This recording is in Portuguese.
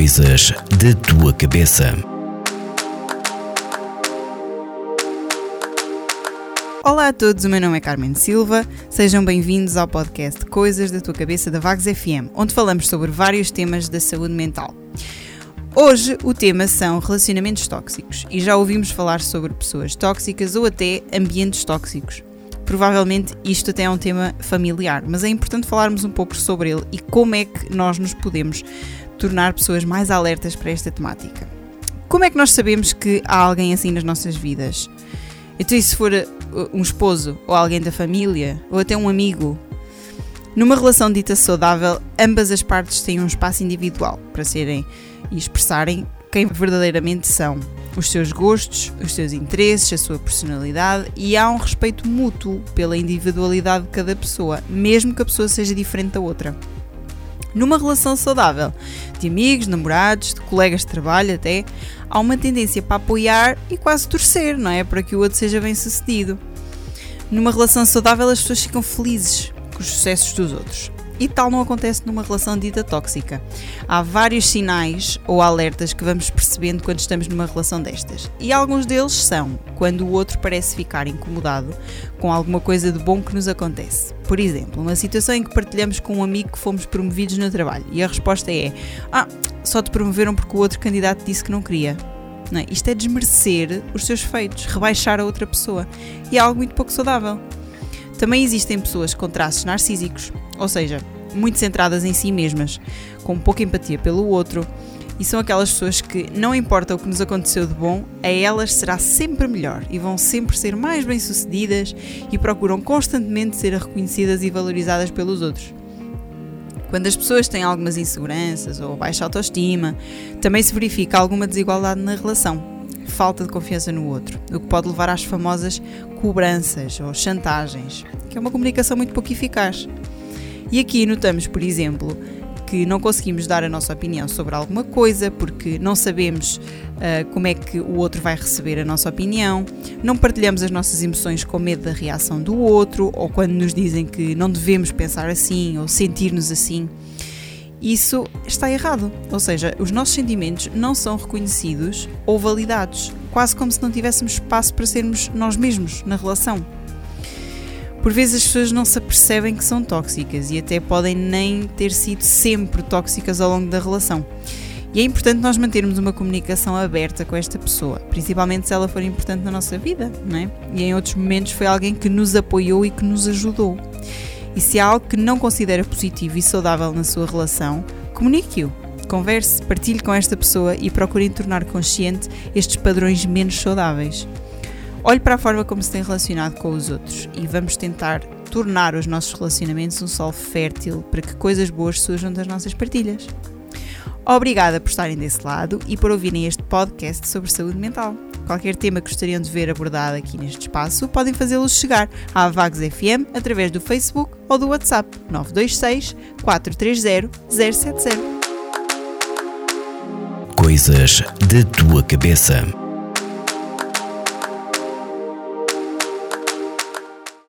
Coisas da tua cabeça. Olá a todos, o meu nome é Carmen Silva. Sejam bem-vindos ao podcast Coisas da tua cabeça da Vagos FM, onde falamos sobre vários temas da saúde mental. Hoje o tema são relacionamentos tóxicos e já ouvimos falar sobre pessoas tóxicas ou até ambientes tóxicos. Provavelmente isto até é um tema familiar, mas é importante falarmos um pouco sobre ele e como é que nós nos podemos tornar pessoas mais alertas para esta temática. Como é que nós sabemos que há alguém assim nas nossas vidas? Então, e se for uh, um esposo, ou alguém da família, ou até um amigo? Numa relação dita saudável, ambas as partes têm um espaço individual para serem e expressarem quem verdadeiramente são, os seus gostos, os seus interesses, a sua personalidade e há um respeito mútuo pela individualidade de cada pessoa, mesmo que a pessoa seja diferente da outra. Numa relação saudável, de amigos, namorados, de colegas de trabalho até, há uma tendência para apoiar e quase torcer, não é? Para que o outro seja bem sucedido. Numa relação saudável, as pessoas ficam felizes com os sucessos dos outros. E tal não acontece numa relação dita tóxica. Há vários sinais ou alertas que vamos percebendo quando estamos numa relação destas. E alguns deles são quando o outro parece ficar incomodado com alguma coisa de bom que nos acontece. Por exemplo, uma situação em que partilhamos com um amigo que fomos promovidos no trabalho e a resposta é: Ah, só te promoveram porque o outro candidato disse que não queria. Não é? Isto é desmerecer os seus feitos, rebaixar a outra pessoa. E é algo muito pouco saudável. Também existem pessoas com traços narcísicos, ou seja, muito centradas em si mesmas, com pouca empatia pelo outro, e são aquelas pessoas que, não importa o que nos aconteceu de bom, a elas será sempre melhor e vão sempre ser mais bem-sucedidas e procuram constantemente ser reconhecidas e valorizadas pelos outros. Quando as pessoas têm algumas inseguranças ou baixa autoestima, também se verifica alguma desigualdade na relação falta de confiança no outro, o que pode levar às famosas cobranças ou chantagens, que é uma comunicação muito pouco eficaz. E aqui notamos, por exemplo, que não conseguimos dar a nossa opinião sobre alguma coisa porque não sabemos uh, como é que o outro vai receber a nossa opinião, não partilhamos as nossas emoções com medo da reação do outro ou quando nos dizem que não devemos pensar assim ou sentir-nos assim isso está errado. Ou seja, os nossos sentimentos não são reconhecidos ou validados, quase como se não tivéssemos espaço para sermos nós mesmos na relação. Por vezes as pessoas não se apercebem que são tóxicas e até podem nem ter sido sempre tóxicas ao longo da relação. E é importante nós mantermos uma comunicação aberta com esta pessoa, principalmente se ela for importante na nossa vida, não é? E em outros momentos foi alguém que nos apoiou e que nos ajudou. E se há algo que não considera positivo e saudável na sua relação, comunique-o. Converse, partilhe com esta pessoa e procure tornar consciente estes padrões menos saudáveis. Olhe para a forma como se tem relacionado com os outros e vamos tentar tornar os nossos relacionamentos um solo fértil para que coisas boas surjam das nossas partilhas. Obrigada por estarem desse lado e por ouvirem este podcast sobre saúde mental. Qualquer tema que gostariam de ver abordado aqui neste espaço, podem fazê-lo chegar à Vagos FM através do Facebook ou do WhatsApp 926 430 070. Coisas da tua cabeça.